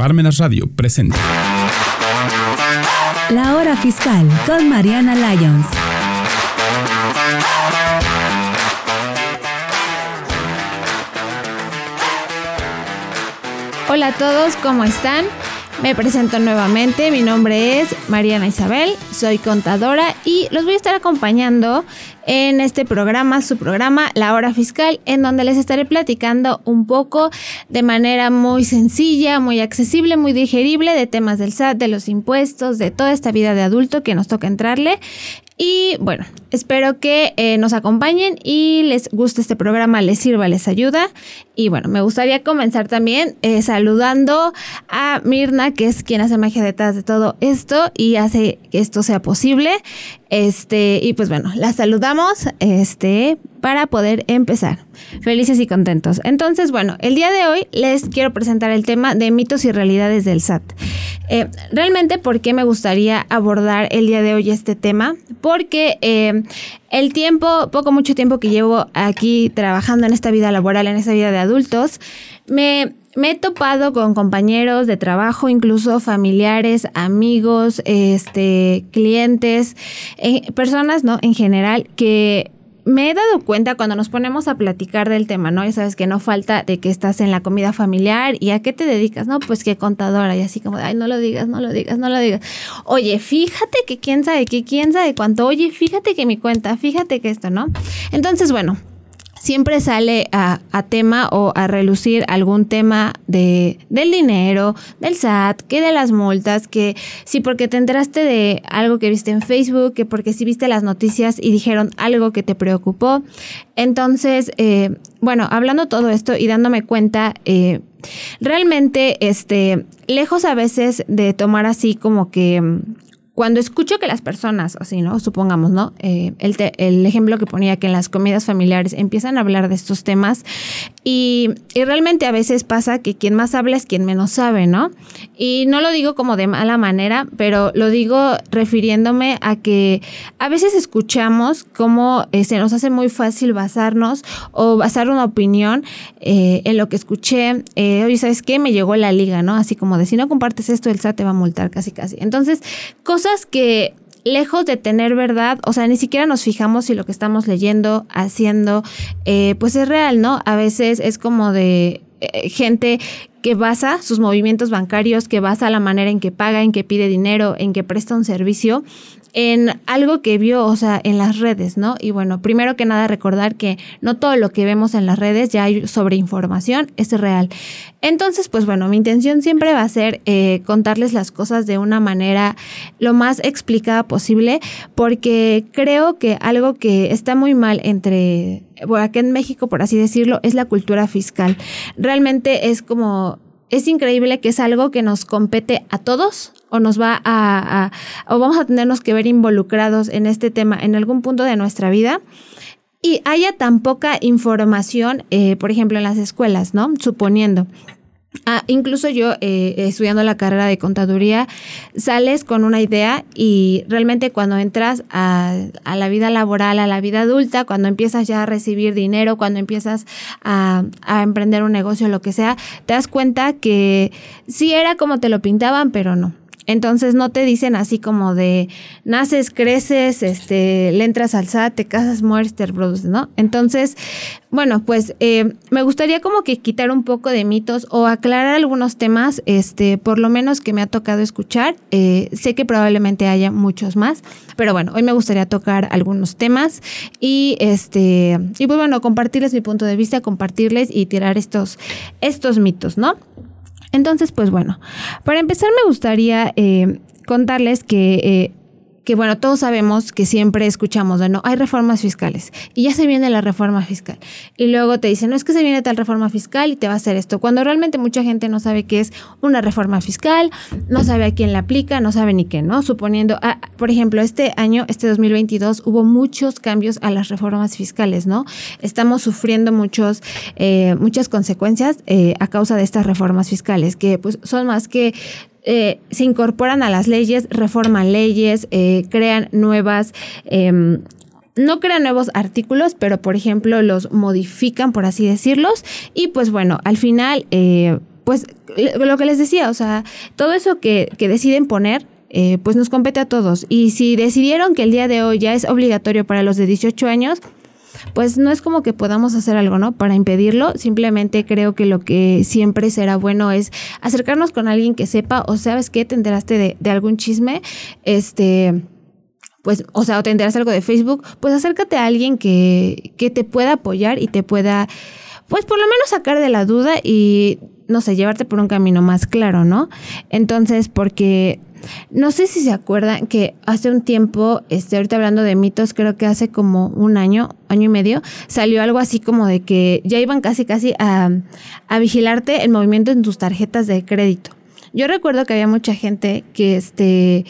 Parmenas Radio presenta La Hora Fiscal con Mariana Lyons. Hola a todos, ¿cómo están? Me presento nuevamente, mi nombre es Mariana Isabel, soy contadora y los voy a estar acompañando en este programa, su programa La Hora Fiscal, en donde les estaré platicando un poco de manera muy sencilla, muy accesible, muy digerible de temas del SAT, de los impuestos, de toda esta vida de adulto que nos toca entrarle. Y bueno, espero que eh, nos acompañen y les guste este programa, les sirva, les ayuda. Y bueno, me gustaría comenzar también eh, saludando a Mirna, que es quien hace magia detrás de todo esto y hace que esto sea posible. Este, y pues bueno, la saludamos este, para poder empezar. Felices y contentos. Entonces, bueno, el día de hoy les quiero presentar el tema de mitos y realidades del SAT. Eh, realmente, ¿por qué me gustaría abordar el día de hoy este tema? Porque el tiempo, poco, mucho tiempo que llevo aquí trabajando en esta vida laboral, en esta vida de adultos, me me he topado con compañeros de trabajo, incluso familiares, amigos, este, clientes, eh, personas, ¿no? En general, que me he dado cuenta cuando nos ponemos a platicar del tema, ¿no? Ya sabes que no falta de que estás en la comida familiar y a qué te dedicas, ¿no? Pues que contadora y así como, ay, no lo digas, no lo digas, no lo digas. Oye, fíjate que quién sabe que quién sabe cuánto, oye, fíjate que mi cuenta, fíjate que esto, ¿no? Entonces, bueno, siempre sale a, tema o a relucir algún tema de, del dinero, del SAT, que de las multas, que sí porque te enteraste de algo que viste en Facebook, que porque sí viste las noticias y dijeron algo que te preocupó. Entonces, eh, bueno, hablando todo esto y dándome cuenta, eh, realmente, este, lejos a veces de tomar así como que cuando escucho que las personas, así, ¿no? Supongamos, ¿no? Eh, el, el, ejemplo que ponía que en las comidas familiares empiezan a hablar de estos temas y, y, realmente a veces pasa que quien más habla es quien menos sabe, ¿no? Y no lo digo como de mala manera, pero lo digo refiriéndome a que a veces escuchamos cómo eh, se nos hace muy fácil basarnos o basar una opinión eh, en lo que escuché. Oye, ¿sabes qué? Me llegó la liga, ¿no? Así como de si no compartes esto, el SAT te va a multar casi casi. Entonces, cosas que lejos de tener verdad, o sea, ni siquiera nos fijamos si lo que estamos leyendo, haciendo, eh, pues es real, ¿no? A veces es como de eh, gente que basa sus movimientos bancarios, que basa la manera en que paga, en que pide dinero, en que presta un servicio en algo que vio, o sea, en las redes, ¿no? Y bueno, primero que nada recordar que no todo lo que vemos en las redes ya hay sobre información, es real. Entonces, pues bueno, mi intención siempre va a ser eh, contarles las cosas de una manera lo más explicada posible, porque creo que algo que está muy mal entre, bueno, aquí en México, por así decirlo, es la cultura fiscal. Realmente es como es increíble que es algo que nos compete a todos o nos va a, o vamos a tenernos que ver involucrados en este tema en algún punto de nuestra vida y haya tan poca información, eh, por ejemplo, en las escuelas, ¿no? Suponiendo. Ah, incluso yo, eh, estudiando la carrera de contaduría, sales con una idea y realmente cuando entras a, la vida laboral, a la vida adulta, cuando empiezas ya a recibir dinero, cuando empiezas a, a emprender un negocio, lo que sea, te das cuenta que sí era como te lo pintaban, pero no. Entonces no te dicen así como de naces, creces, este, le entras al SAT, te casas, mueres, te ¿no? Entonces, bueno, pues eh, me gustaría como que quitar un poco de mitos o aclarar algunos temas, este, por lo menos que me ha tocado escuchar. Eh, sé que probablemente haya muchos más, pero bueno, hoy me gustaría tocar algunos temas y este, y pues bueno, compartirles mi punto de vista, compartirles y tirar estos, estos mitos, ¿no? Entonces, pues bueno, para empezar me gustaría eh, contarles que eh, que bueno, todos sabemos que siempre escuchamos no, hay reformas fiscales y ya se viene la reforma fiscal. Y luego te dicen, no es que se viene tal reforma fiscal y te va a hacer esto, cuando realmente mucha gente no sabe qué es una reforma fiscal, no sabe a quién la aplica, no sabe ni qué, ¿no? Suponiendo, ah, por ejemplo, este año, este 2022, hubo muchos cambios a las reformas fiscales, ¿no? Estamos sufriendo muchos, eh, muchas consecuencias eh, a causa de estas reformas fiscales, que pues son más que eh, se incorporan a las leyes, reforman leyes, eh, crean nuevas... Em, no crean nuevos artículos, pero por ejemplo los modifican, por así decirlos. Y pues bueno, al final, eh, pues lo que les decía, o sea, todo eso que, que deciden poner, eh, pues nos compete a todos. Y si decidieron que el día de hoy ya es obligatorio para los de 18 años, pues no es como que podamos hacer algo, ¿no? Para impedirlo, simplemente creo que lo que siempre será bueno es acercarnos con alguien que sepa o sabes que te enteraste de, algún chisme, este pues, o sea, o te enteras algo de Facebook, pues acércate a alguien que, que te pueda apoyar y te pueda, pues por lo menos sacar de la duda y, no sé, llevarte por un camino más claro, ¿no? Entonces, porque no sé si se acuerdan que hace un tiempo, este, ahorita hablando de mitos, creo que hace como un año, año y medio, salió algo así como de que ya iban casi casi a, a vigilarte el movimiento en tus tarjetas de crédito. Yo recuerdo que había mucha gente que este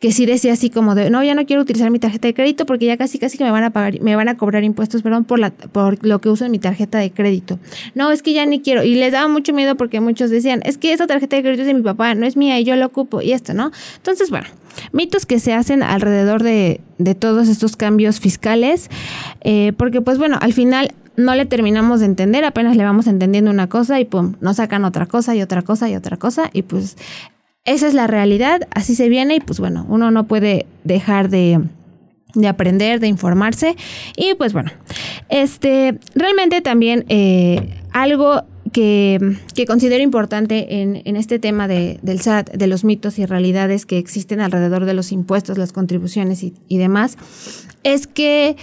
que sí decía así como de, no, ya no quiero utilizar mi tarjeta de crédito porque ya casi casi que me van a pagar, me van a cobrar impuestos, perdón, por la, por lo que uso en mi tarjeta de crédito. No, es que ya ni quiero. Y les daba mucho miedo porque muchos decían, es que esa tarjeta de crédito es de mi papá, no es mía y yo la ocupo y esto, ¿no? Entonces, bueno, mitos que se hacen alrededor de, de todos estos cambios fiscales, eh, porque pues bueno, al final no le terminamos de entender, apenas le vamos entendiendo una cosa y pum, nos sacan otra cosa y otra cosa y otra cosa y pues esa es la realidad, así se viene y pues bueno, uno no puede dejar de, aprender, de informarse y pues bueno, este, realmente también eh, algo que, considero importante en, este tema de, del SAT, de los mitos y realidades que existen alrededor de los impuestos, las contribuciones y, demás, es que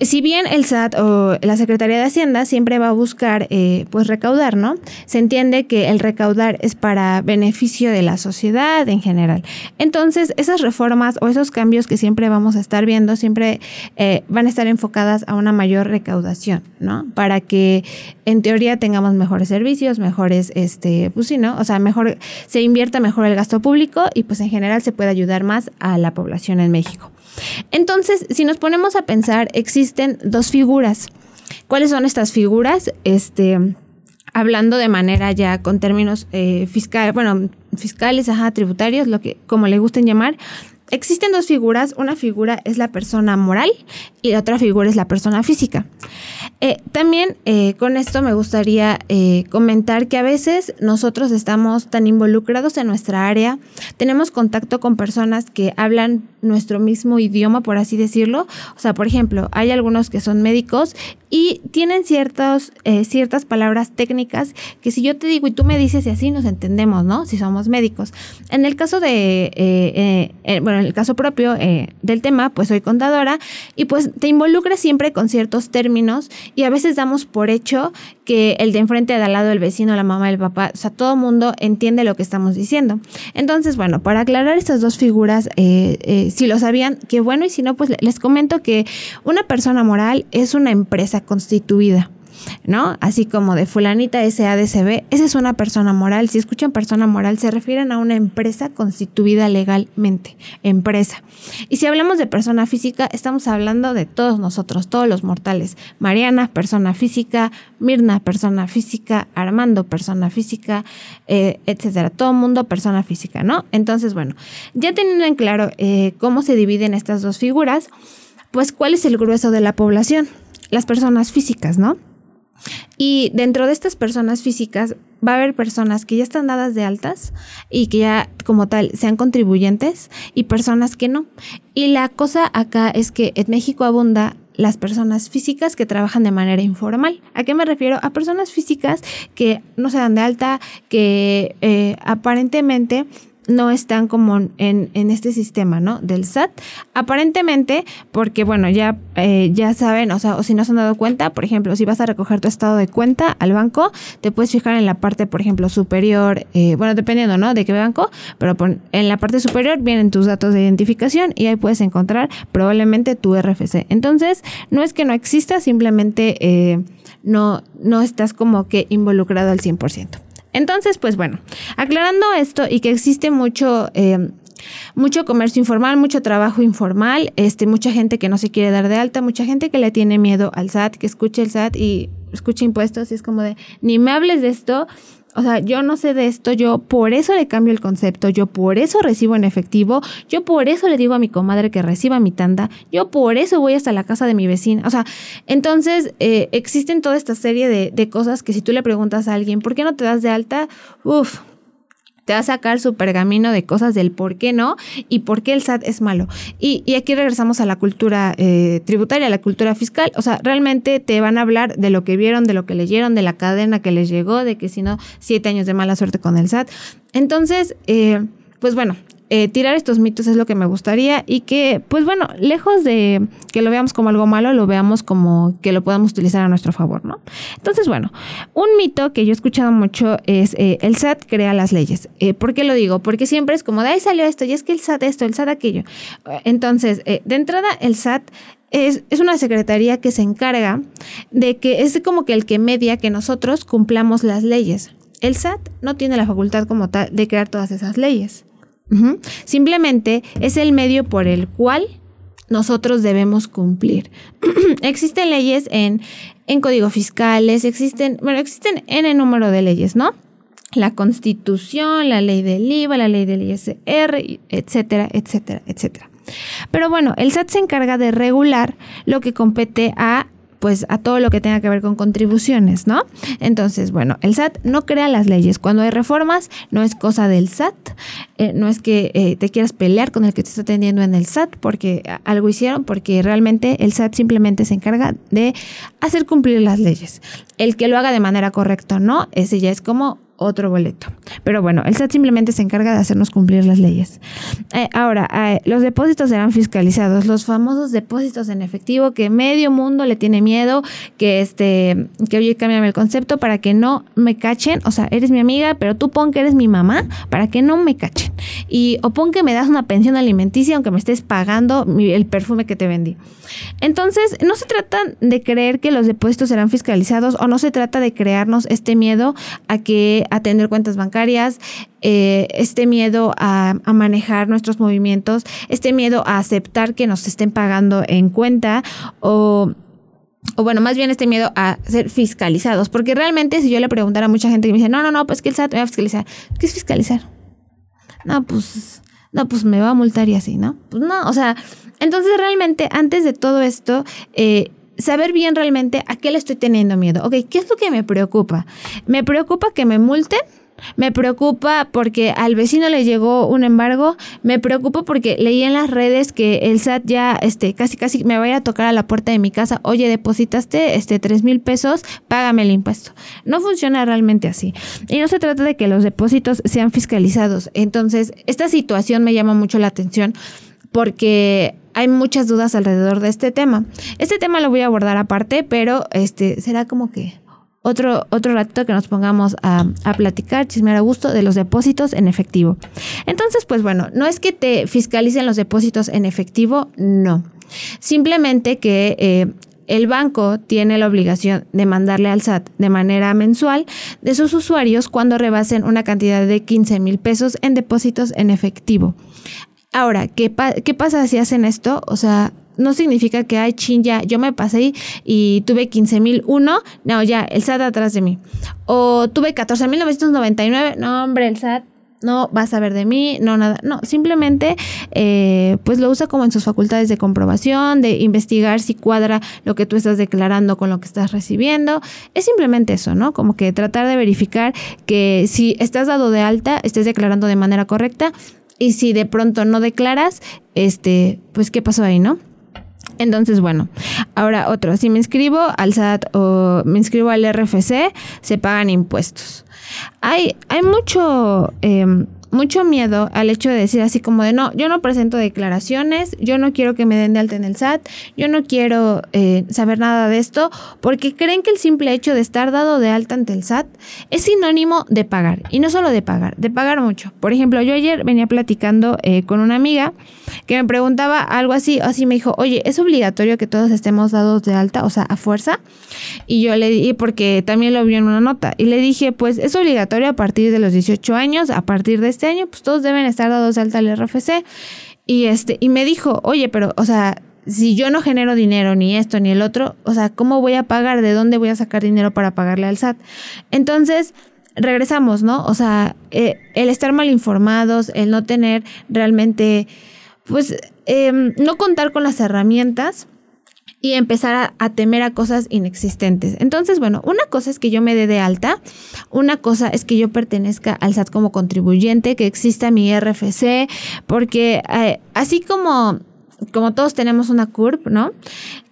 si bien el SAT o la Secretaría de Hacienda siempre va a buscar eh, pues recaudar, ¿no? Se entiende que el recaudar es para beneficio de la sociedad en general. Entonces, esas reformas o esos cambios que siempre vamos a estar viendo siempre eh, van a estar enfocadas a una mayor recaudación, ¿no? Para que en teoría tengamos mejores servicios, mejores, este, pues sí, ¿no? O sea, mejor, se invierta mejor el gasto público y pues en general se puede ayudar más a la población en México. Entonces, si nos ponemos a pensar, existen dos figuras. ¿Cuáles son estas figuras? Este, hablando de manera ya con términos eh, fiscales, bueno, fiscales, tributarios, lo que como le gusten llamar. Existen dos figuras, una figura es la persona moral y la otra figura es la persona física. Eh, también eh, con esto me gustaría eh, comentar que a veces nosotros estamos tan involucrados en nuestra área, tenemos contacto con personas que hablan nuestro mismo idioma, por así decirlo. O sea, por ejemplo, hay algunos que son médicos y tienen ciertos, ciertas palabras técnicas que si yo te digo y tú me dices y así nos entendemos, ¿no? Si somos médicos. En el caso de, bueno, en el caso propio del tema, pues soy contadora y pues te involucras siempre con ciertos términos y a veces damos por hecho que el de enfrente de al lado, el vecino, la mamá, el papá, o sea, todo mundo entiende lo que estamos diciendo. Entonces, bueno, para aclarar estas dos figuras, eh, eh, si lo sabían, qué bueno, y si no, pues les comento que una persona moral es una empresa constituida. ¿No? Así como de fulanita SADCB, esa es una persona moral. Si escuchan persona moral, se refieren a una empresa constituida legalmente, empresa. Y si hablamos de persona física, estamos hablando de todos nosotros, todos los mortales. Mariana, persona física, Mirna, persona física, Armando, persona física, eh, etcétera. Todo mundo, persona física, ¿no? Entonces, bueno, ya teniendo en claro eh, cómo se dividen estas dos figuras, pues, ¿cuál es el grueso de la población? Las personas físicas, ¿no? Y dentro de estas personas físicas va a haber personas que ya están dadas de altas y que ya como tal sean contribuyentes y personas que no. Y la cosa acá es que en México abunda las personas físicas que trabajan de manera informal. ¿A qué me refiero? A personas físicas que no se dan de alta, que eh, aparentemente no están como en, en, este sistema, ¿no? Del SAT. Aparentemente, porque bueno, ya, eh, ya saben, o sea, o si no se han dado cuenta, por ejemplo, si vas a recoger tu estado de cuenta al banco, te puedes fijar en la parte, por ejemplo, superior, eh, bueno, dependiendo, ¿no? De qué banco, pero en la parte superior vienen tus datos de identificación y ahí puedes encontrar probablemente tu RFC. Entonces, no es que no exista, simplemente eh, no, no estás como que involucrado al 100%. Entonces, pues bueno, aclarando esto y que existe mucho... Eh, mucho comercio informal, mucho trabajo informal, este, mucha gente que no se quiere dar de alta, mucha gente que le tiene miedo al SAT, que escucha el SAT y escucha impuestos y es como de, ni me hables de esto, O sea, yo no sé de esto, yo por eso le cambio el concepto, yo por eso recibo en efectivo, yo por eso le digo a mi comadre que reciba mi tanda, yo por eso voy hasta la casa de mi vecina. O sea, entonces eh, existen toda esta serie de, de cosas que si tú le preguntas a alguien, ¿por qué no te das de alta? Uf, te va a sacar su pergamino de cosas del por qué no y por qué el SAT es malo. Y, aquí regresamos a la cultura eh, tributaria, a la cultura fiscal. O sea, realmente te van a hablar de lo que vieron, de lo que leyeron, de la cadena que les llegó, de que si no, siete años de mala suerte con el SAT. Entonces, eh, pues bueno, eh, tirar estos mitos es lo que me gustaría y que, pues bueno, lejos de que lo veamos como algo malo, lo veamos como que lo podamos utilizar a nuestro favor, ¿no? Entonces, bueno, un mito que yo he escuchado mucho es eh, el SAT crea las leyes. Eh, ¿Por qué lo digo? Porque siempre es como, de ahí salió esto, y es que el SAT esto, el SAT aquello. Entonces, de entrada, el SAT es, es, una secretaría que se encarga de que es como que el que media que nosotros cumplamos las leyes. El SAT no tiene la facultad como tal de crear todas esas leyes. Simplemente es el medio por el cual nosotros debemos cumplir. existen leyes en, en código fiscales, existen, bueno, existen en el número de leyes, ¿no? La constitución, la ley del IVA, la ley del ISR, etcétera, etcétera, etcétera. Pero bueno, el SAT se encarga de regular lo que compete a pues a todo lo que tenga que ver con contribuciones, ¿no? Entonces, bueno, el SAT no crea las leyes. Cuando hay reformas, no es cosa del SAT, eh, no es que eh, te quieras pelear con el que te está atendiendo en el SAT porque algo hicieron, porque realmente el SAT simplemente se encarga de hacer cumplir las leyes. El que lo haga de manera correcta no, ese ya es como otro boleto. Pero bueno, el SAT simplemente se encarga de hacernos cumplir las leyes. Eh, ahora, eh, los depósitos serán fiscalizados, los famosos depósitos en efectivo que medio mundo le tiene miedo, que este, que oye, cámbiame el concepto para que no me cachen. O sea, eres mi amiga, pero tú pon que eres mi mamá para que no me cachen. Y o pon que me das una pensión alimenticia aunque me estés pagando el perfume que te vendí. Entonces, no se trata de creer que los depósitos serán fiscalizados o no se trata de crearnos este miedo a que atender cuentas bancarias, eh, este miedo a, manejar nuestros movimientos, este miedo a aceptar que nos estén pagando en cuenta o o bueno, más bien este miedo a ser fiscalizados, porque realmente si yo le preguntara a mucha gente que me dice, no, no, no, pues que el SAT me va a fiscalizar, ¿qué es fiscalizar? No, pues, no, pues me va a multar y así, ¿no? Pues no, o sea, entonces realmente antes de todo esto, eh, saber bien realmente a qué le estoy teniendo miedo. Ok, ¿qué es lo que me preocupa? Me preocupa que me multen. Me preocupa porque al vecino le llegó un embargo. Me preocupa porque leí en las redes que el SAT ya este, casi casi me vaya a tocar a la puerta de mi casa. Oye, depositaste este, 3 mil pesos, págame el impuesto. No funciona realmente así. Y no se trata de que los depósitos sean fiscalizados. Entonces, esta situación me llama mucho la atención porque hay muchas dudas alrededor de este tema. Este tema lo voy a abordar aparte, pero este será como que otro, otro ratito que nos pongamos a, a platicar, chismear a gusto de los depósitos en efectivo. Entonces, pues bueno, no es que te fiscalicen los depósitos en efectivo, no. Simplemente que eh, el banco tiene la obligación de mandarle al SAT de manera mensual de sus usuarios cuando rebasen una cantidad de 15 mil pesos en depósitos en efectivo. Ahora, ¿qué, ¿qué pasa si hacen esto? O sea, no significa que, ay, chin, ya, yo me pasé y tuve 15 mil uno, no, ya, el SAT atrás de mí. O tuve 14 mil 999, no, hombre, el SAT no va a saber de mí, no, nada, no, simplemente eh, pues lo usa como en sus facultades de comprobación, de investigar si cuadra lo que tú estás declarando con lo que estás recibiendo. Es simplemente eso, ¿no? Como que tratar de verificar que si estás dado de alta, estés declarando de manera correcta y si de pronto no declaras, este, pues qué pasó ahí, ¿no? Entonces, bueno, ahora otro, si me inscribo al SAT o me inscribo al RFC, se pagan impuestos. Hay, hay mucho, em, mucho miedo al hecho de decir así como de no, yo no presento declaraciones, yo no quiero que me den de alta en el SAT, yo no quiero eh, saber nada de esto, porque creen que el simple hecho de estar dado de alta ante el SAT es sinónimo de pagar. Y no solo de pagar, de pagar mucho. Por ejemplo, yo ayer venía platicando eh, con una amiga que me preguntaba algo así, así me dijo, oye, ¿es obligatorio que todos estemos dados de alta, o sea, a fuerza? Y yo le dije, porque también lo vi en una nota, y le dije, pues es obligatorio a partir de los 18 años, a partir de este año, pues todos deben estar dados de alta al RFC. Y este, y me dijo, oye, pero, o sea, si yo no genero dinero, ni esto, ni el otro, o sea, ¿cómo voy a pagar? ¿De dónde voy a sacar dinero para pagarle al SAT? Entonces, regresamos, ¿no? O sea, eh, el estar mal informados, el no tener realmente, pues, em, no contar con las herramientas y empezar a, temer a cosas inexistentes. Entonces, bueno, una cosa es que yo me dé de alta, una cosa es que yo pertenezca al SAT como contribuyente, que exista mi RFC, porque eh, así como como todos tenemos una CURP, ¿no?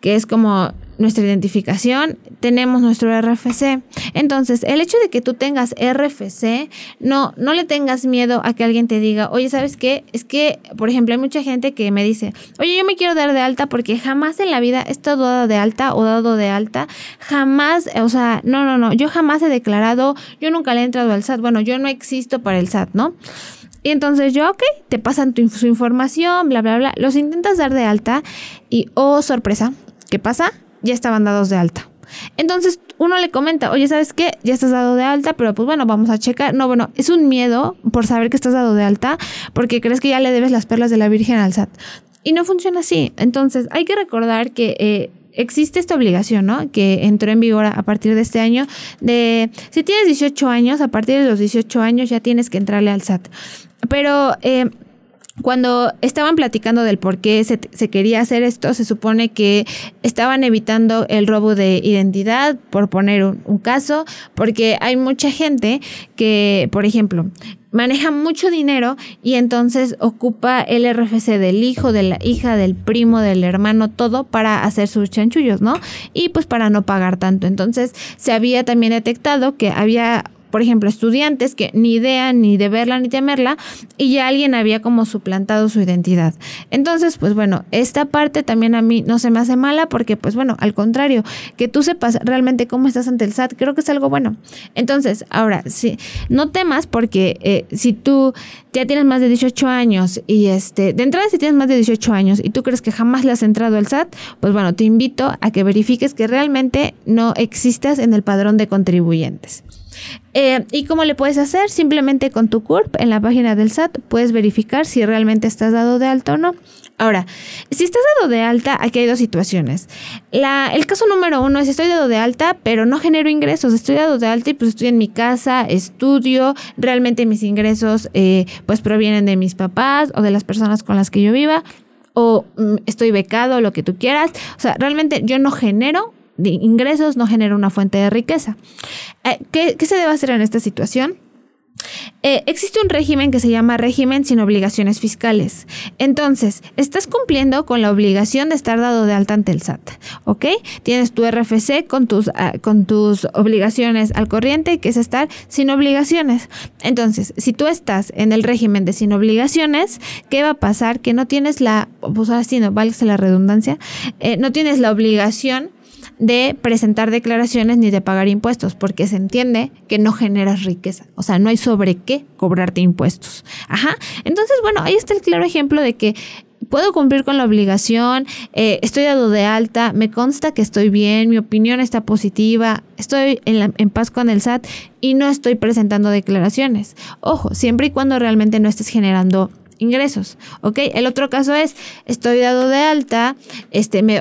Que es como nuestra identificación, tenemos nuestro RFC. Entonces, el hecho de que tú tengas RFC, no, no le tengas miedo a que alguien te diga, oye, ¿sabes qué? Es que, por ejemplo, hay mucha gente que me dice, oye, yo me quiero dar de alta porque jamás en la vida he estado dado de alta o dado de alta, jamás, o sea, no, no, no, yo jamás he declarado, yo nunca le he entrado al SAT, bueno, yo no existo para el SAT, ¿no? Y entonces yo, ok, te pasan su información, bla, bla, bla. Los intentas dar de alta y, oh, sorpresa, ¿qué pasa? Ya estaban dados de alta. Entonces uno le comenta, oye, ¿sabes qué? Ya estás dado de alta, pero pues bueno, vamos a checar. No, bueno, es un miedo por saber que estás dado de alta porque crees que ya le debes las perlas de la Virgen al SAT. Y no funciona así. Entonces hay que recordar que... Eh, existe esta obligación, ¿no? Que entró en vigor a partir de este año, de si tienes 18 años, a partir de los 18 años ya tienes que entrarle al SAT. Pero eh, cuando estaban platicando del por qué se, quería hacer esto, se supone que estaban evitando el robo de identidad, por poner un, caso, porque hay mucha gente que, por ejemplo, maneja mucho dinero y entonces ocupa el RFC del hijo, de la hija, del primo, del hermano, todo para hacer sus chanchullos, ¿no? Y pues para no pagar tanto. Entonces se había también detectado que había por ejemplo, estudiantes que ni idea ni de verla ni temerla y ya alguien había como suplantado su identidad. Entonces, pues bueno, esta parte también a mí no se me hace mala porque, pues bueno, al contrario, que tú sepas realmente cómo estás ante el SAT, creo que es algo bueno. Entonces, ahora, sí, no temas porque eh, si tú ya tienes más de 18 años y este, de entrada si tienes más de 18 años y tú crees que jamás le has entrado al SAT, pues bueno, te invito a que verifiques que realmente no existas en el padrón de contribuyentes. Eh, ¿Y cómo le puedes hacer? Simplemente con tu CURP en la página del SAT puedes verificar si realmente estás dado de alta o no. Ahora, si estás dado de alta, aquí hay dos situaciones. El caso número uno es estoy dado de alta, pero no genero ingresos. Estoy dado de alta y pues estoy en mi casa, estudio, realmente mis ingresos eh, pues provienen de mis papás o de las personas con las que yo viva o mm, estoy becado, lo que tú quieras. O sea, realmente yo no genero de ingresos, no genera una fuente de riqueza. Eh, ¿qué, se debe hacer en esta situación? Eh, existe un régimen que se llama régimen sin obligaciones fiscales. Entonces, estás cumpliendo con la obligación de estar dado de alta ante el SAT, ¿ok? Tienes tu RFC con tus, ah, con tus obligaciones al corriente, que es estar sin obligaciones. Entonces, si tú estás en el régimen de sin obligaciones, ¿qué va a pasar? Que no tienes la, pues ahora sí, no, válgase la redundancia, eh, no tienes la obligación de presentar declaraciones ni de pagar impuestos, porque se entiende que no generas riqueza. O sea, no hay sobre qué cobrarte impuestos. Ajá. Entonces, bueno, ahí está el claro ejemplo de que puedo cumplir con la obligación, eh, estoy dado de alta, me consta que estoy bien, mi opinión está positiva, estoy en, en, paz con el SAT y no estoy presentando declaraciones. Ojo, siempre y cuando realmente no estés generando ingresos, ¿ok? El otro caso es, estoy dado de alta, este, me,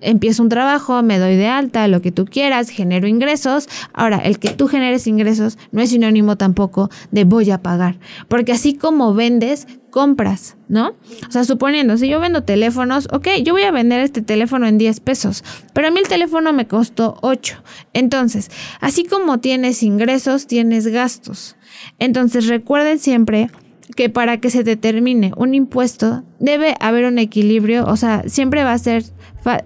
empiezo un trabajo, me doy de alta, lo que tú quieras, genero ingresos. Ahora, el que tú generes ingresos no es sinónimo tampoco de voy a pagar, porque así como vendes, compras, ¿no? O sea, suponiendo, si yo vendo teléfonos, ok, yo voy a vender este teléfono en 10 pesos, pero a mí el teléfono me costó 8. Entonces, así como tienes ingresos, tienes gastos. Entonces, recuerden siempre que para que se determine un impuesto debe haber un equilibrio, o sea, siempre va a ser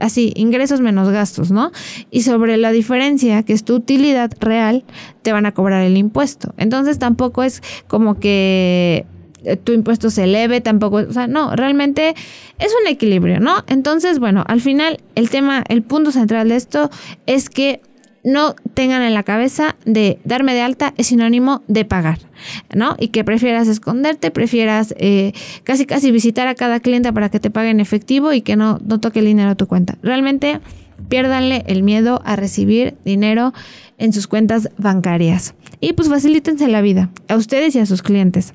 así, ingresos menos gastos, ¿no? Y sobre la diferencia, que es tu utilidad real, te van a cobrar el impuesto. Entonces tampoco es como que eh, tu impuesto se eleve, tampoco, o sea, no, realmente es un equilibrio, ¿no? Entonces, bueno, al final el tema, el punto central de esto es que no tengan en la cabeza de darme de alta es sinónimo de pagar, ¿no? Y que prefieras esconderte, prefieras eh, casi casi visitar a cada cliente para que te pague en efectivo y que no, no toque el dinero a tu cuenta. Realmente piérdanle el miedo a recibir dinero en sus cuentas bancarias. Y pues facilítense la vida a ustedes y a sus clientes.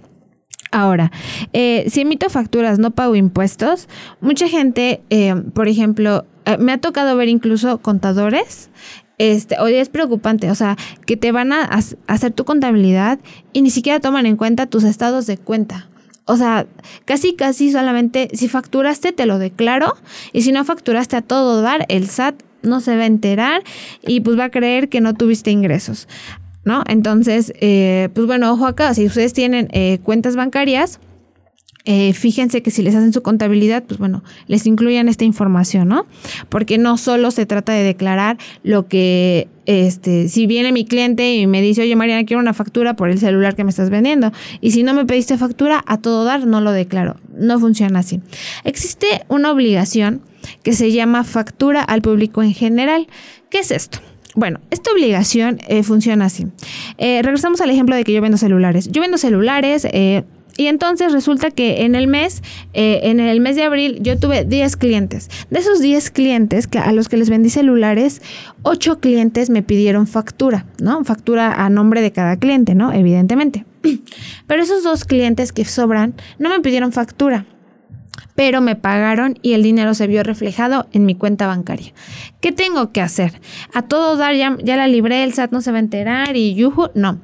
Ahora, eh, si emito facturas, no pago impuestos, mucha gente, eh, por ejemplo, me ha tocado ver incluso contadores este, hoy es preocupante, o sea, que te van a hacer tu contabilidad y ni siquiera toman en cuenta tus estados de cuenta. O sea, casi, casi solamente si facturaste te lo declaro y si no facturaste a todo dar, el SAT no se va a enterar y pues va a creer que no tuviste ingresos, ¿no? Entonces, eh, pues bueno, ojo acá, si ustedes tienen eh, cuentas bancarias, eh, fíjense que si les hacen su contabilidad, pues bueno, les incluyan esta información, ¿no? Porque no solo se trata de declarar lo que, este, si viene mi cliente y me dice, oye Mariana, quiero una factura por el celular que me estás vendiendo, y si no me pediste factura, a todo dar, no lo declaro. No funciona así. Existe una obligación que se llama factura al público en general. ¿Qué es esto? Bueno, esta obligación eh, funciona así. Eh, regresamos al ejemplo de que yo vendo celulares. Yo vendo celulares, eh, y entonces resulta que en el mes, eh, en el mes de abril, yo tuve 10 clientes. De esos 10 clientes que, a los que les vendí celulares, 8 clientes me pidieron factura, ¿no? Factura a nombre de cada cliente, ¿no? Evidentemente. Pero esos dos clientes que sobran no me pidieron factura pero me pagaron y el dinero se vio reflejado en mi cuenta bancaria. ¿Qué tengo que hacer? A todo dar, ya, la libré, el SAT no se va a enterar y yuju, no.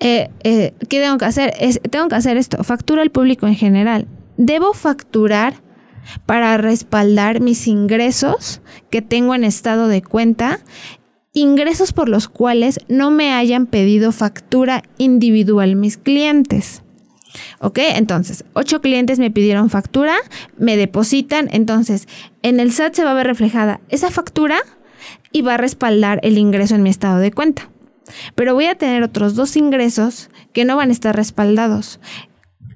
Eh, eh, ¿Qué tengo que hacer? Tengo que hacer esto, factura al público en general. Debo facturar para respaldar mis ingresos que tengo en estado de cuenta ingresos por los cuales no me hayan pedido factura individual mis clientes. ¿Ok? Entonces, ocho clientes me pidieron factura, me depositan, entonces en el SAT se va a ver reflejada esa factura y va a respaldar el ingreso en mi estado de cuenta. Pero voy a tener otros dos ingresos que no van a estar respaldados.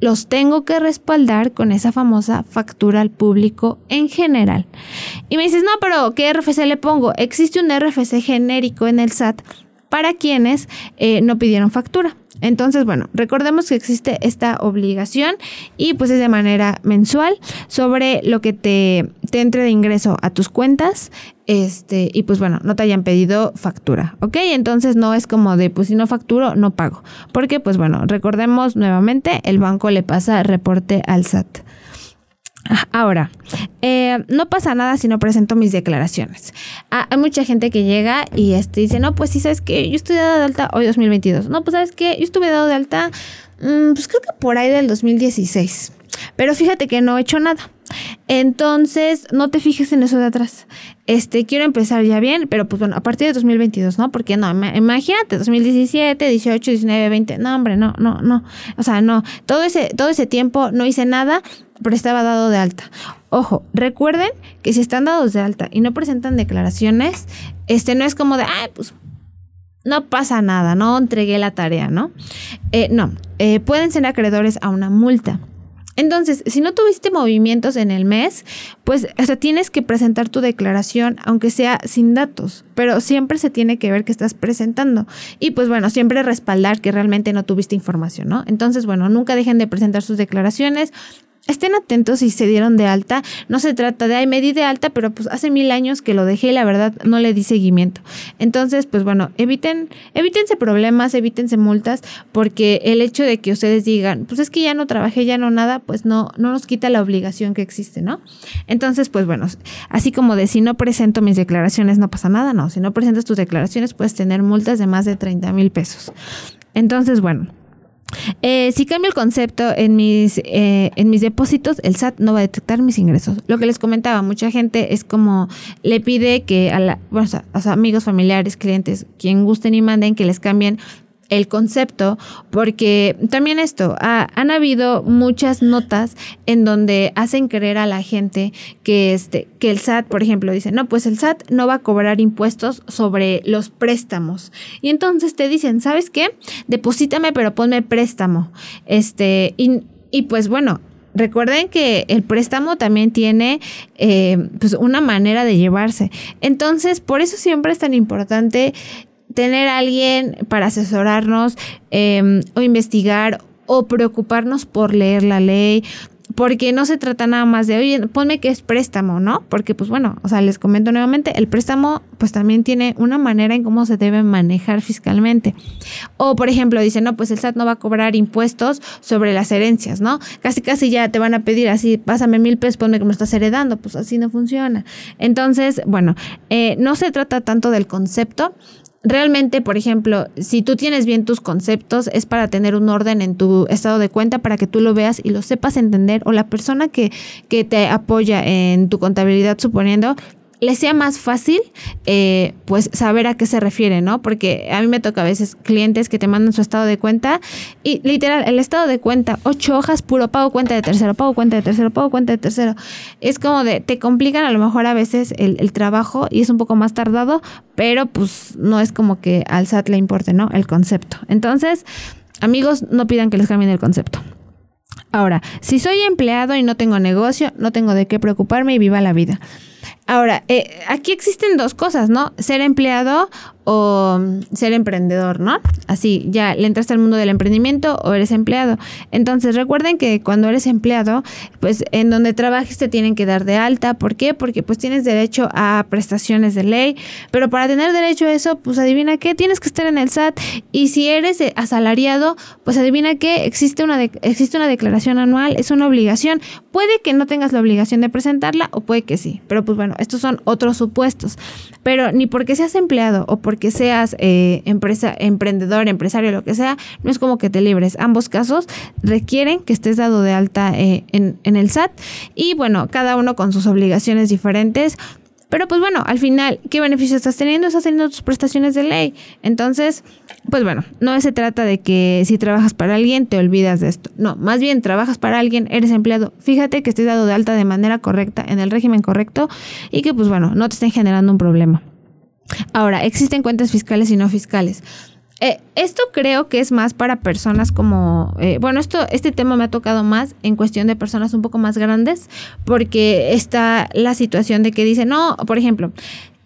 Los tengo que respaldar con esa famosa factura al público en general. Y me dices, no, pero ¿qué RFC le pongo? Existe un RFC genérico en el SAT para quienes eh, no pidieron factura. Entonces, bueno, recordemos que existe esta obligación y pues es de manera mensual sobre lo que te, entre de ingreso a tus cuentas. Este, y pues bueno, no te hayan pedido factura, ¿ok? Entonces no es como de, pues si no facturo, no pago. Porque pues bueno, recordemos nuevamente, el banco le pasa reporte al SAT. Ahora, eh, no pasa nada si no presento mis declaraciones. Ah, hay mucha gente que llega y este, dice, no, pues sí, ¿sabes que Yo estoy dado de alta hoy 2022. No, pues ¿sabes que Yo estuve dado de alta, mm, pues creo que por ahí del 2016. Pero fíjate que no he hecho nada. Entonces, no te fijes en eso de atrás. Este, quiero empezar ya bien, pero pues bueno, a partir de 2022, ¿no? Porque no, imagínate, 2017, 18, 19, 20, no, hombre, no, no, no. O sea, no, todo ese, todo ese tiempo no hice nada, pero estaba dado de alta. Ojo, recuerden que si están dados de alta y no presentan declaraciones, este no es como de, ay, pues no pasa nada, no entregué la tarea, ¿no? Eh, no, eh, pueden ser acreedores a una multa. Entonces, si no tuviste movimientos en el mes, pues hasta tienes que presentar tu declaración, aunque sea sin datos, pero siempre se tiene que ver que estás presentando. Y pues bueno, siempre respaldar que realmente no tuviste información, ¿no? Entonces, bueno, nunca dejen de presentar sus declaraciones, estén atentos si se dieron de alta. No se trata de, ay, me di de alta, pero pues hace mil años que lo dejé y la verdad no le di seguimiento. Entonces, pues bueno, eviten, evítense problemas, evítense multas, porque el hecho de que ustedes digan, pues es que ya no trabajé, ya no nada, pues no, no nos quita la obligación que existe, ¿no? Entonces, pues bueno, así como de si no presento mis declaraciones no pasa nada, no, si no presentas tus declaraciones puedes tener multas de más de 30 mil pesos. Entonces, bueno, eh, si cambio el concepto en mis, eh, en mis depósitos, el SAT no va a detectar mis ingresos. Lo que les comentaba, mucha gente es como le pide que a, la, bueno, a amigos, familiares, clientes, quien gusten y manden, que les cambien el concepto, porque también esto, han habido muchas notas en donde hacen creer a la gente que, este, que el SAT, por ejemplo, dice, no, pues el SAT no va a cobrar impuestos sobre los préstamos. Y entonces te dicen, ¿sabes qué? Deposítame, pero ponme préstamo. Este, y, y pues bueno, Recuerden que el préstamo también tiene eh, pues una manera de llevarse. Entonces, por eso siempre es tan importante tener a alguien para asesorarnos em, o investigar o preocuparnos por leer la ley porque no se trata nada más de, oye, ponme que es préstamo, ¿no? Porque pues bueno, o sea, les comento nuevamente, el préstamo pues también tiene una manera en cómo se debe manejar fiscalmente. O por ejemplo, dice, no, pues el SAT no va a cobrar impuestos sobre las herencias, ¿no? Casi casi ya te van a pedir así, pásame mil pesos, ponme que me estás heredando, pues así no funciona. Entonces, bueno, eh, no se trata tanto del concepto, realmente, por ejemplo, si tú tienes bien tus conceptos, es para tener un orden en tu estado de cuenta para que tú lo veas y lo sepas entender o la persona que, que te apoya en tu contabilidad, suponiendo, le sea más fácil eh, pues saber a qué se refiere, ¿no? Porque a mí me toca a veces clientes que te mandan su estado de cuenta y literal, el estado de cuenta, ocho hojas, puro pago cuenta de tercero, pago cuenta de tercero, pago cuenta de tercero. Es como de, te complican a lo mejor a veces el, el trabajo y es un poco más tardado, pero pues no es como que al SAT le importe, ¿no? El concepto. Entonces, amigos, no pidan que les cambien el concepto. Ahora, si soy empleado y no tengo negocio, no tengo de qué preocuparme y viva la vida. Ahora, eh, aquí existen dos cosas, ¿no? Ser empleado o mm, ser emprendedor, ¿no? Así, ya le entraste al mundo del emprendimiento o eres empleado. Entonces, recuerden que cuando eres empleado, pues en donde trabajes te tienen que dar de alta. ¿Por qué? Porque pues tienes derecho a prestaciones de ley, pero para tener derecho a eso, pues adivina qué, tienes que estar en el SAT. Y si eres asalariado, pues adivina qué, existe una, existe una declaración anual, es una obligación. Puede que no tengas la obligación de presentarla o puede que sí, pero pues bueno, estos son otros supuestos. Pero ni porque seas empleado o porque que seas eh, empresa, emprendedor, empresario, lo que sea, no es como que te libres. Ambos casos requieren que estés dado de alta eh, en, en el SAT y bueno, cada uno con sus obligaciones diferentes. Pero pues bueno, al final, ¿qué beneficio estás teniendo? Estás teniendo tus prestaciones de ley. Entonces, pues bueno, no se trata de que si trabajas para alguien te olvidas de esto. No, más bien trabajas para alguien, eres empleado. Fíjate que estés dado de alta de manera correcta, en el régimen correcto y que pues bueno, no te estén generando un problema. Ahora, existen cuentas fiscales y no fiscales. Eh, esto creo que es más para personas como, eh, bueno, esto, este tema me ha tocado más en cuestión de personas un poco más grandes, porque está la situación de que dice, no, por ejemplo,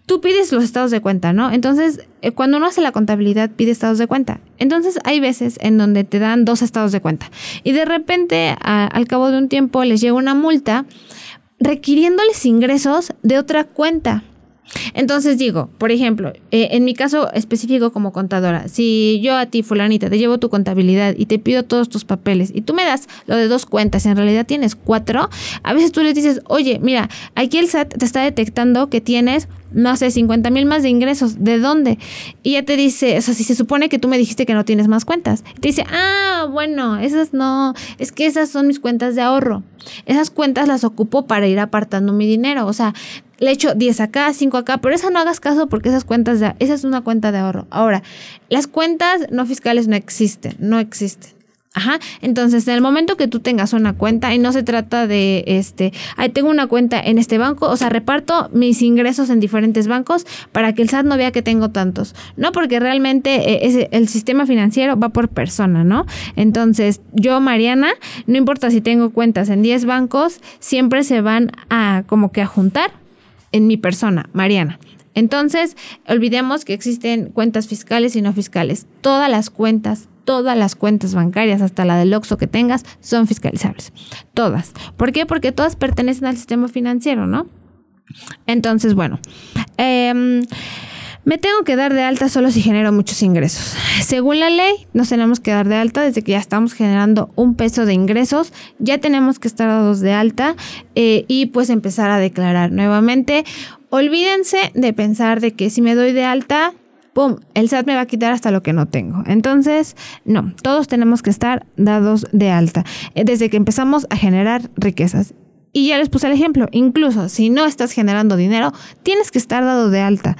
tú pides los estados de cuenta, ¿no? Entonces, eh, cuando uno hace la contabilidad, pide estados de cuenta. Entonces, hay veces en donde te dan dos estados de cuenta y de repente, al cabo de un tiempo, les llega una multa requiriéndoles ingresos de otra cuenta. Entonces digo, por ejemplo, eh, en mi caso específico como contadora, si yo a ti, fulanita, te llevo tu contabilidad y te pido todos tus papeles y tú me das lo de dos cuentas en realidad tienes cuatro, a veces tú les dices, oye, mira, aquí el SAT te está detectando que tienes no sé, 50 mil más de ingresos. ¿De dónde? Y ya te dice, o sea, si se supone que tú me dijiste que no tienes más cuentas. Te dice, ah, bueno, esas no, es que esas son mis cuentas de ahorro. Esas cuentas las ocupo para ir apartando mi dinero. O sea, le echo 10 acá, 5 acá, pero esa no hagas caso porque esas cuentas, de, esa es una cuenta de ahorro. Ahora, las cuentas no fiscales no existen, no existen. Ajá, entonces en el momento que tú tengas una cuenta y no se trata de este, ahí tengo una cuenta en este banco, o sea, reparto mis ingresos en diferentes bancos para que el SAT no vea que tengo tantos, ¿no? Porque realmente eh, el sistema financiero va por persona, ¿no? Entonces, yo, Mariana, no importa si tengo cuentas en 10 bancos, siempre se van a como que a juntar en mi persona, Mariana. Entonces, olvidemos que existen cuentas fiscales y no fiscales. Todas las cuentas, todas las cuentas bancarias, hasta la del OXO que tengas, son fiscalizables. Todas. ¿Por qué? Porque todas pertenecen al sistema financiero, ¿no? Entonces, bueno. Eh, me tengo que dar de alta solo si genero muchos ingresos. Según la ley, nos tenemos que dar de alta desde que ya estamos generando un peso de ingresos. Ya tenemos que estar dados de alta eh, y pues empezar a declarar nuevamente. Olvídense de pensar de que si me doy de alta, ¡pum! El SAT me va a quitar hasta lo que no tengo. Entonces, no, todos tenemos que estar dados de alta eh, desde que empezamos a generar riquezas. Y ya les puse el ejemplo, incluso si no estás generando dinero, tienes que estar dado de alta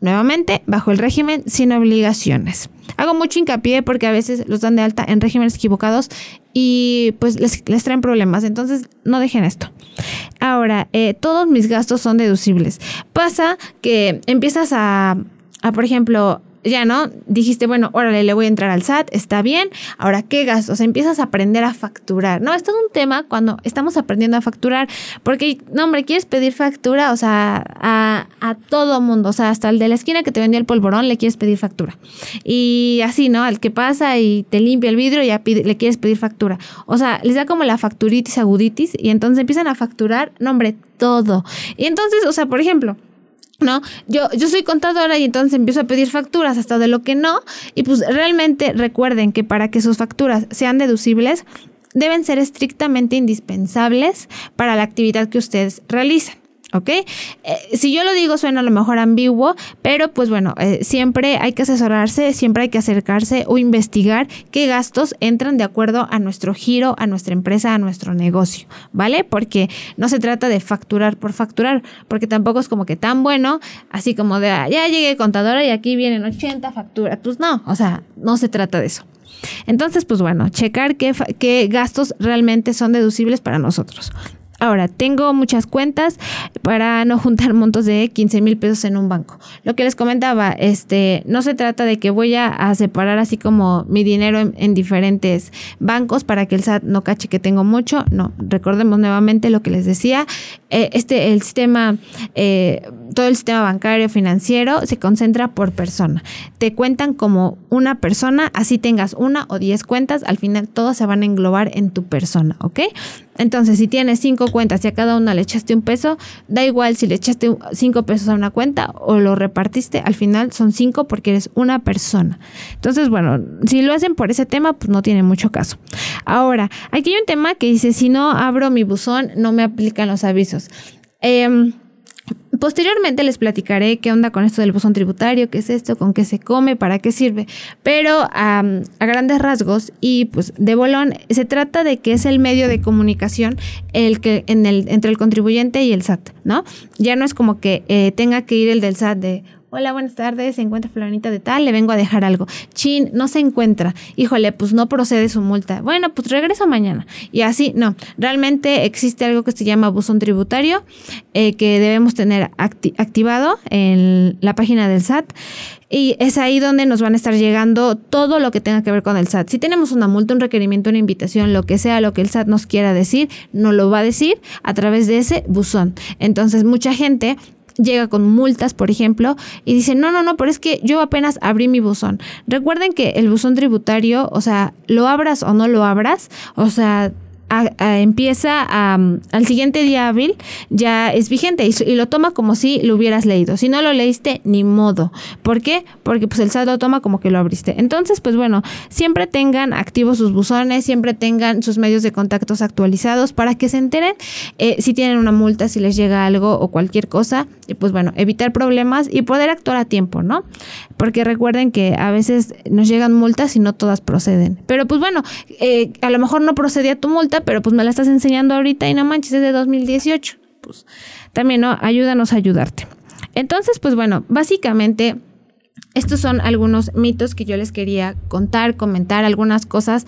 nuevamente bajo el régimen sin obligaciones. Hago mucho hincapié porque a veces los dan de alta en regímenes equivocados y pues les, traen problemas. Entonces no dejen esto. Ahora, eh, todos mis gastos son deducibles. Pasa que empiezas a, a, por ejemplo, ya no, dijiste, bueno, órale, le voy a entrar al SAT, está bien, ahora, ¿qué gastos? Empiezas a aprender a facturar, ¿no? Esto es un tema cuando estamos aprendiendo a facturar, porque, no, hombre, quieres pedir factura, o sea, a, todo mundo, o sea, hasta el de la esquina que te vendió el polvorón le quieres pedir factura. Y así, ¿no? Al que pasa y te limpia el vidrio, ya le quieres pedir factura. O sea, les da como la facturitis aguditis y entonces empiezan a facturar, no, hombre, todo. Y entonces, o sea, por ejemplo, ¿no? Yo, yo soy contadora y entonces empiezo a pedir facturas hasta de lo que no. Y pues realmente recuerden que para que sus facturas sean deducibles, deben ser estrictamente indispensables para la actividad que ustedes realizan. ¿Ok? Eh, si yo lo digo suena a lo mejor ambiguo, pero pues bueno, eh, siempre hay que asesorarse, siempre hay que acercarse o investigar qué gastos entran de acuerdo a nuestro giro, a nuestra empresa, a nuestro negocio, ¿vale? Porque no se trata de facturar por facturar, porque tampoco es como que tan bueno, así como de, ah, ya llegué contadora y aquí vienen 80 facturas, pues no, o sea, no se trata de eso. Entonces, pues bueno, checar qué, qué gastos realmente son deducibles para nosotros. Ahora, tengo muchas cuentas para no juntar montos de 15 mil pesos en un banco. Lo que les comentaba, este, no se trata de que voy a, separar así como mi dinero en, diferentes bancos para que el SAT no cache que tengo mucho. No, recordemos nuevamente lo que les decía. Eh, este, el sistema, eh, todo el sistema bancario financiero se concentra por persona. Te cuentan como una persona, así tengas una o diez cuentas, al final todas se van a englobar en tu persona, ¿ok? Entonces, si tienes cinco cuentas y a cada una le echaste un peso, da igual si le echaste cinco pesos a una cuenta o lo repartiste, al final son cinco porque eres una persona. Entonces, bueno, si lo hacen por ese tema, pues no tiene mucho caso. Ahora, aquí hay un tema que dice, si no abro mi buzón, no me aplican los avisos. Eh, Posteriormente les platicaré qué onda con esto del buzón tributario, qué es esto, con qué se come, para qué sirve. Pero a grandes rasgos y pues de bolón, se trata de que es el medio de comunicación el que en el, entre el contribuyente y el SAT, ¿no? Ya no es como que eh, tenga que ir el del SAT de, Hola, buenas tardes. Se encuentra fulanita de tal, le vengo a dejar algo. Chin, no se encuentra. Híjole, pues no procede su multa. Bueno, pues regreso mañana. Y así, no. Realmente existe algo que se llama buzón tributario eh, que debemos tener activado en la página del SAT. Y es ahí donde nos van a estar llegando todo lo que tenga que ver con el SAT. Si tenemos una multa, un requerimiento, una invitación, lo que sea, lo que el SAT nos quiera decir, nos lo va a decir a través de ese buzón. Entonces, mucha gente llega con multas, por ejemplo, y dice, no, no, no, pero es que yo apenas abrí mi buzón. Recuerden que el buzón tributario, o sea, lo abras o no lo abras, o sea, empieza al siguiente día hábil, ya es vigente y, lo toma como si lo hubieras leído. Si no lo leíste, ni modo. ¿Por qué? Porque pues el SAT lo toma como que lo abriste. Entonces, pues bueno, siempre tengan activos sus buzones, siempre tengan sus medios de contactos actualizados para que se enteren eh, si tienen una multa, si les llega algo o cualquier cosa. Y pues bueno, evitar problemas y poder actuar a tiempo, ¿no? Porque recuerden que a veces nos llegan multas y no todas proceden. Pero pues bueno, eh, a lo mejor no procedía tu multa pero pues me la estás enseñando ahorita y no manches, es de 2018. Pues también, ¿no? Ayúdanos a ayudarte. Entonces, pues bueno, básicamente estos son algunos mitos que yo les quería contar, comentar, algunas cosas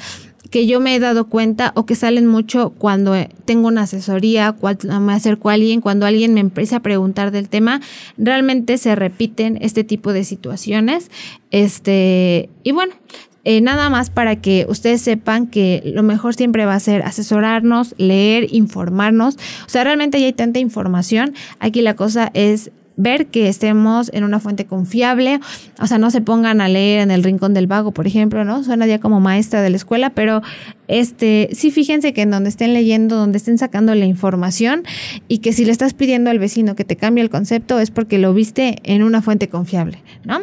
que yo me he dado cuenta o que salen mucho cuando tengo una asesoría, cuando me acerco a alguien, cuando alguien me empieza a preguntar del tema, realmente se repiten este tipo de situaciones. Este, y bueno, eh, nada más para que ustedes sepan que lo mejor siempre va a ser asesorarnos, leer, informarnos. O sea, realmente ya hay tanta información. Aquí la cosa es ver que estemos en una fuente confiable, o sea, no se pongan a leer en el rincón del vago, por ejemplo, ¿no? Suena ya como maestra de la escuela, pero este, sí fíjense que en donde estén leyendo, donde estén sacando la información y que si le estás pidiendo al vecino que te cambie el concepto es porque lo viste en una fuente confiable, ¿no?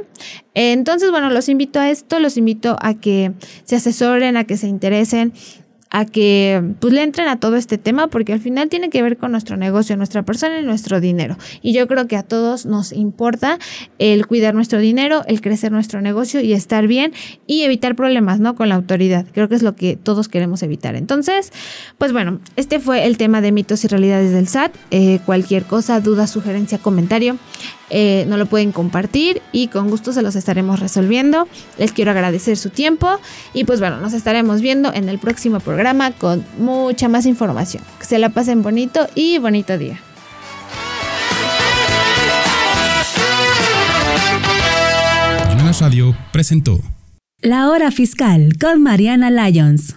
Entonces, bueno, los invito a esto, los invito a que se asesoren, a que se interesen a que pues le entren a todo este tema porque al final tiene que ver con nuestro negocio, nuestra persona y nuestro dinero. Y yo creo que a todos nos importa el cuidar nuestro dinero, el crecer nuestro negocio y estar bien y evitar problemas, ¿no? Con la autoridad. Creo que es lo que todos queremos evitar. Entonces, pues bueno, este fue el tema de mitos y realidades del SAT. Eh, cualquier cosa, duda, sugerencia, comentario, eh, no lo pueden compartir y con gusto se los estaremos resolviendo. Les quiero agradecer su tiempo y pues bueno, nos estaremos viendo en el próximo programa con mucha más información. Que se la pasen bonito y bonito día. Radio presentó La Hora Fiscal con Mariana Lyons.